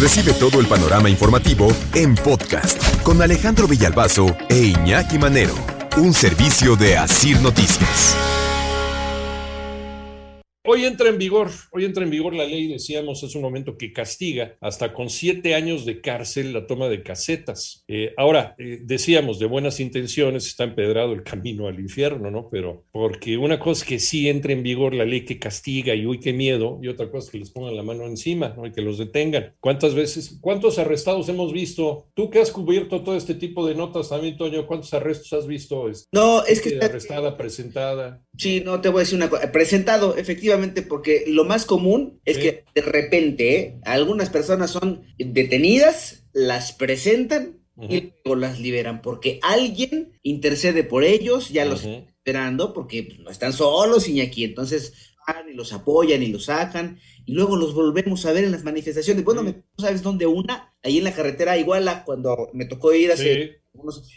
Recibe todo el panorama informativo en podcast con Alejandro Villalbazo e Iñaki Manero, un servicio de Asir Noticias. Hoy entra en vigor, hoy entra en vigor la ley, decíamos hace un momento, que castiga hasta con siete años de cárcel la toma de casetas. Eh, ahora, eh, decíamos, de buenas intenciones está empedrado el camino al infierno, ¿no? Pero porque una cosa es que sí entre en vigor la ley que castiga y uy, qué miedo, y otra cosa es que les pongan la mano encima, ¿no? Y que los detengan. ¿Cuántas veces, cuántos arrestados hemos visto? Tú que has cubierto todo este tipo de notas también, Toño, ¿cuántos arrestos has visto? No, es que... Arrestada, presentada. Sí, no, te voy a decir una cosa. Presentado, efectivamente porque lo más común es que de repente ¿eh? algunas personas son detenidas, las presentan y luego las liberan, porque alguien intercede por ellos, ya los están esperando, porque no están solos, aquí. Entonces van y los apoyan y los sacan, y luego los volvemos a ver en las manifestaciones. Bueno, me, ¿sabes dónde una? Ahí en la carretera Iguala, cuando me tocó ir hace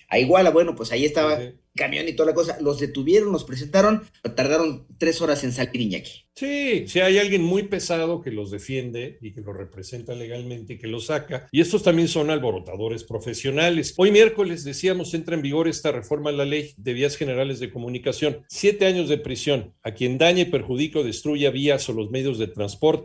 a Iguala, bueno, pues ahí estaba camión y toda la cosa, los detuvieron, los presentaron, tardaron tres horas en salir Iñaki. Sí, si hay alguien muy pesado que los defiende y que los representa legalmente y que los saca. Y estos también son alborotadores profesionales. Hoy miércoles, decíamos, entra en vigor esta reforma a la ley de vías generales de comunicación. Siete años de prisión a quien dañe, perjudique o destruya vías o los medios de transporte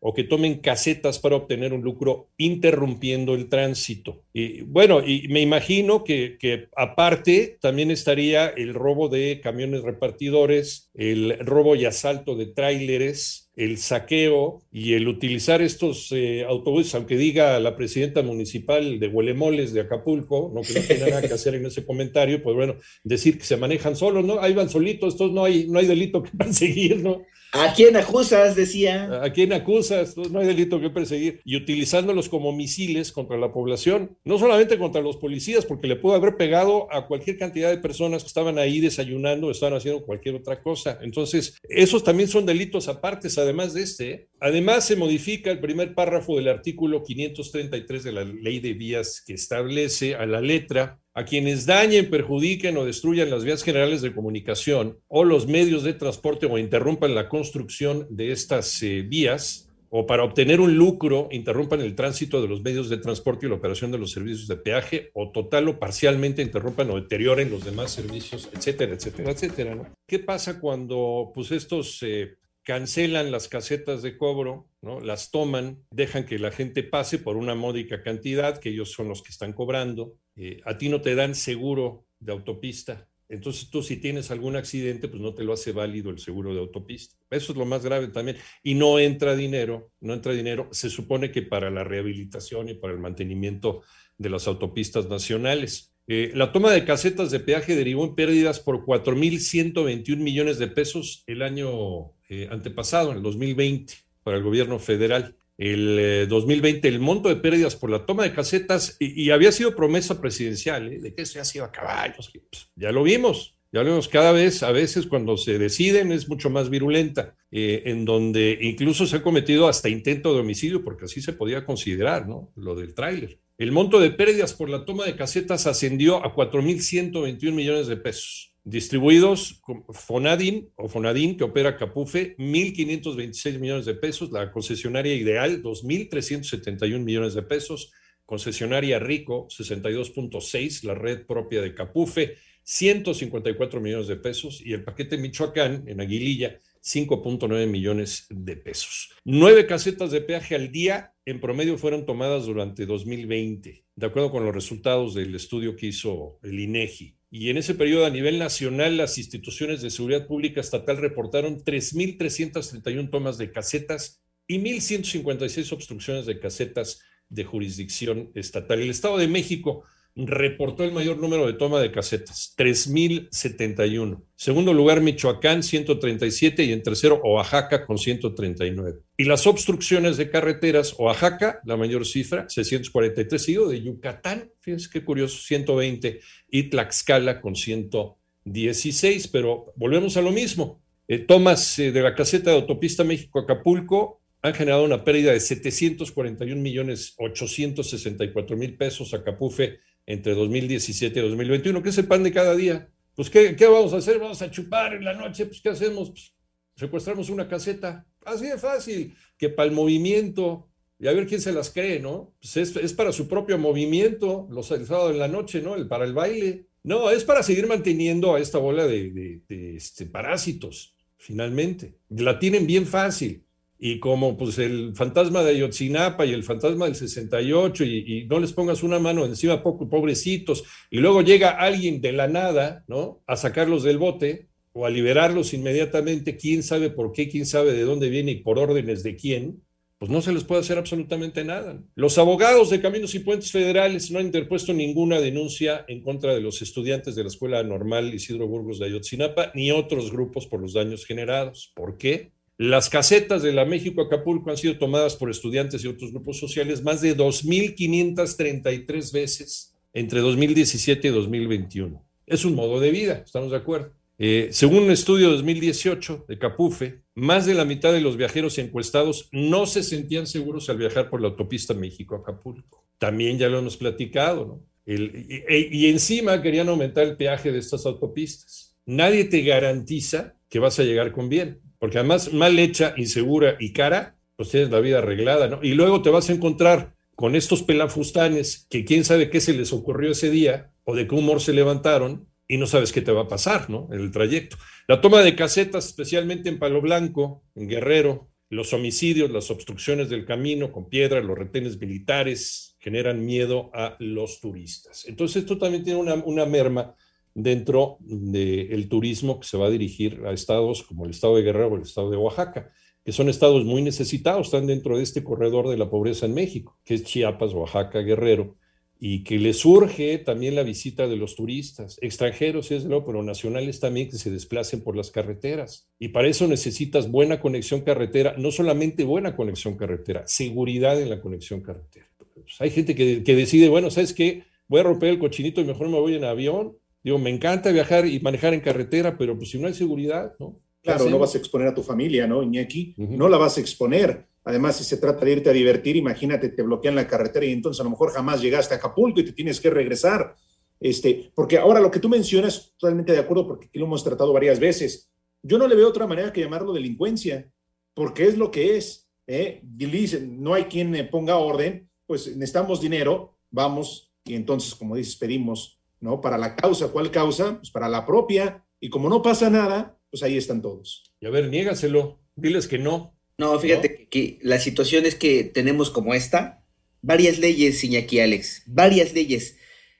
o que tomen casetas para obtener un lucro interrumpiendo el tránsito. Y bueno, y me imagino que, que, aparte también estaría el robo de camiones repartidores, el robo y asalto de tráileres, el saqueo y el utilizar estos eh, autobuses, aunque diga la presidenta municipal de Huelemoles de Acapulco, no que no tiene nada que hacer en ese comentario, pues bueno, decir que se manejan solos, ¿no? Ahí van solitos, estos no hay, no hay delito que perseguir, ¿no? ¿A quién acusas? Decía. ¿A quién acusas? No hay delito que perseguir. Y utilizándolos como misiles contra la población, no solamente contra los policías, porque le pudo haber pegado a cualquier cantidad de personas que estaban ahí desayunando estaban haciendo cualquier otra cosa. Entonces, esos también son delitos aparte, además de este. Además, se modifica el primer párrafo del artículo 533 de la Ley de Vías que establece a la letra a quienes dañen, perjudiquen o destruyan las vías generales de comunicación o los medios de transporte o interrumpan la construcción de estas eh, vías o para obtener un lucro interrumpan el tránsito de los medios de transporte y la operación de los servicios de peaje o total o parcialmente interrumpan o deterioren los demás servicios, etcétera, etcétera, etcétera. ¿Qué pasa cuando pues estos eh, cancelan las casetas de cobro, ¿no? las toman, dejan que la gente pase por una módica cantidad, que ellos son los que están cobrando, eh, a ti no te dan seguro de autopista. Entonces tú si tienes algún accidente, pues no te lo hace válido el seguro de autopista. Eso es lo más grave también. Y no entra dinero, no entra dinero. Se supone que para la rehabilitación y para el mantenimiento de las autopistas nacionales. Eh, la toma de casetas de peaje derivó en pérdidas por 4.121 millones de pesos el año eh, antepasado, en el 2020, para el gobierno federal el 2020 eh, el monto de pérdidas por la toma de casetas y, había sido promesa presidencial ¿eh? de que eso ha sido a caballos. Pues, ya lo vimos, ya lo vimos cada vez, a veces cuando se deciden es mucho más virulenta, eh, en donde incluso se ha cometido hasta intento de homicidio, porque así se podía considerar, ¿no? Lo del tráiler. El monto de pérdidas por la toma de casetas ascendió a 4.121 millones de pesos distribuidos Fonadin o Fonadin, que opera Capufe, 1.526 millones de pesos, la concesionaria Ideal, 2.371 millones de pesos, concesionaria Rico, 62.6, la red propia de Capufe, 154 millones de pesos, y el paquete Michoacán, en Aguililla, 5.9 millones de pesos. Nueve casetas de peaje al día en promedio fueron tomadas durante 2020, de acuerdo con los resultados del estudio que hizo el INEGI. Y en ese periodo a nivel nacional, las instituciones de seguridad pública estatal reportaron 3.331 tomas de casetas y 1.156 obstrucciones de casetas de jurisdicción estatal. El Estado de México reportó el mayor número de toma de casetas, 3.071. Segundo lugar, Michoacán, 137 y en tercero, Oaxaca con 139. Y las obstrucciones de carreteras, Oaxaca, la mayor cifra, 643, seguido de Yucatán, fíjense qué curioso, 120 y Tlaxcala con 116. Pero volvemos a lo mismo. Eh, tomas eh, de la caseta de autopista México-Acapulco, han generado una pérdida de 741 millones 864 mil pesos a Capufe entre 2017 y 2021, que es el pan de cada día. Pues, ¿qué, ¿qué, vamos a hacer? Vamos a chupar en la noche, pues, ¿qué hacemos? Pues, secuestramos una caseta. Así de fácil, que para el movimiento y a ver quién se las cree, ¿no? Pues es, para su propio movimiento, los el sábado en la noche, ¿no? El, para el baile. No, es para seguir manteniendo a esta bola de, este, parásitos, finalmente. La tienen bien fácil. Y como pues el fantasma de Ayotzinapa y el fantasma del 68 y, no les pongas una mano encima, poco, pobrecitos, y luego llega alguien de la nada, ¿no? A sacarlos del bote o a liberarlos inmediatamente, quién sabe por qué, quién sabe de dónde viene y por órdenes de quién, pues no se les puede hacer absolutamente nada. Los abogados de Caminos y Puentes Federales no han interpuesto ninguna denuncia en contra de los estudiantes de la Escuela Normal Isidro Burgos de Ayotzinapa ni otros grupos por los daños generados. ¿Por qué? Las casetas de la México Acapulco han sido tomadas por estudiantes y otros grupos sociales más de 2.533 veces entre 2017 y 2021. Es un modo de vida, estamos de acuerdo. Eh, según un estudio de 2018 de Capufe, más de la mitad de los viajeros encuestados no se sentían seguros al viajar por la autopista México-Acapulco. También ya lo hemos platicado, ¿no? y, encima querían aumentar el peaje de estas autopistas. Nadie te garantiza que vas a llegar con bien, porque además mal hecha, insegura y cara, pues tienes la vida arreglada, ¿no? Y luego te vas a encontrar con estos pelafustanes que quién sabe qué se les ocurrió ese día o de qué humor se levantaron y no sabes qué te va a pasar, ¿no? En el trayecto. La toma de casetas, especialmente en Palo Blanco, en Guerrero, los homicidios, las obstrucciones del camino con piedra, los retenes militares, generan miedo a los turistas. Entonces, esto también tiene una, merma dentro del turismo que se va a dirigir a estados como el estado de Guerrero o el estado de Oaxaca, que son estados muy necesitados, están dentro de este corredor de la pobreza en México, que es Chiapas, Oaxaca, Guerrero, y que le surge también la visita de los turistas, extranjeros, es luego, pero nacionales también que se desplacen por las carreteras. Y para eso necesitas buena conexión carretera, no solamente buena conexión carretera, seguridad en la conexión carretera. Pues, hay gente que, que, decide, bueno, ¿sabes qué? Voy a romper el cochinito y mejor me voy en avión. Digo, me encanta viajar y manejar en carretera, pero pues si no hay seguridad, ¿no? Claro, no vas a exponer a tu familia, ¿no, Iñaki? No la vas a exponer. Además, si se trata de irte a divertir, imagínate, te bloquean la carretera y entonces a lo mejor jamás llegaste a Acapulco y te tienes que regresar. Este, porque ahora lo que tú mencionas, totalmente de acuerdo, porque aquí lo hemos tratado varias veces. Yo no le veo otra manera que llamarlo delincuencia, porque es lo que es. ¿eh? Dicen, no hay quien ponga orden, pues necesitamos dinero, vamos, y entonces, como dices, pedimos, ¿no? Para la causa, ¿cuál causa? Pues para la propia, y como no pasa nada, pues ahí están todos. Y a ver, niégaselo, diles que no. No, fíjate Que, la situación es que tenemos como esta, varias leyes, Iñaki Alex, varias leyes.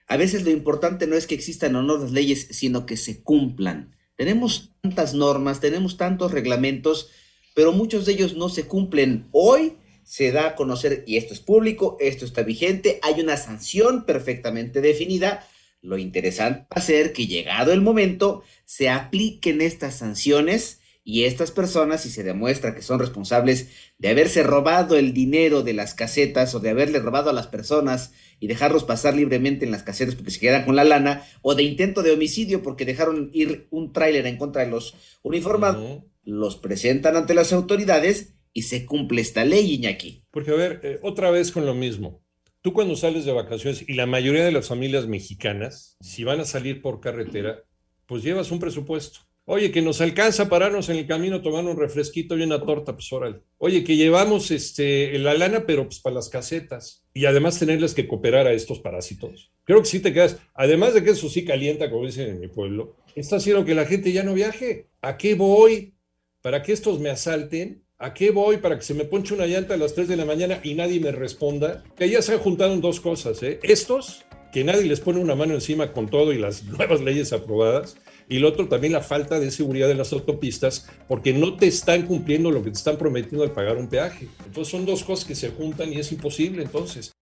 A veces lo importante no es que existan o no las leyes, sino que se cumplan. Tenemos tantas normas, tenemos tantos reglamentos, pero muchos de ellos no se cumplen. Hoy se da a conocer, y esto es público, esto está vigente, hay una sanción perfectamente definida, lo interesante va a ser que llegado el momento se apliquen estas sanciones y estas personas, si se demuestra que son responsables de haberse robado el dinero de las casetas o de haberle robado a las personas y dejarlos pasar libremente en las casetas porque se quedan con la lana, o de intento de homicidio porque dejaron ir un tráiler en contra de los uniformados, los presentan ante las autoridades y se cumple esta ley, Iñaki. Porque, a ver, eh, otra vez con lo mismo. Tú cuando sales de vacaciones, y la mayoría de las familias mexicanas, si van a salir por carretera, pues llevas un presupuesto. Oye, que nos alcanza a pararnos en el camino, tomar un refresquito y una torta, pues órale. Oye, que llevamos este, la lana, pero pues para las casetas. Y además tenerles que cooperar a estos parásitos. Creo que sí te quedas, además de que eso sí calienta, como dicen en mi pueblo, está haciendo que la gente ya no viaje. ¿A qué voy? ¿Para que estos me asalten? ¿A qué voy para que se me ponche una llanta a las 3 de la mañana y nadie me responda? Que ya se han juntado dos cosas, ¿eh? Estos, que nadie les pone una mano encima con todo y las nuevas leyes aprobadas, y lo otro también la falta de seguridad en las autopistas, porque no te están cumpliendo lo que te están prometiendo al pagar un peaje. Entonces son dos cosas que se juntan y es imposible entonces.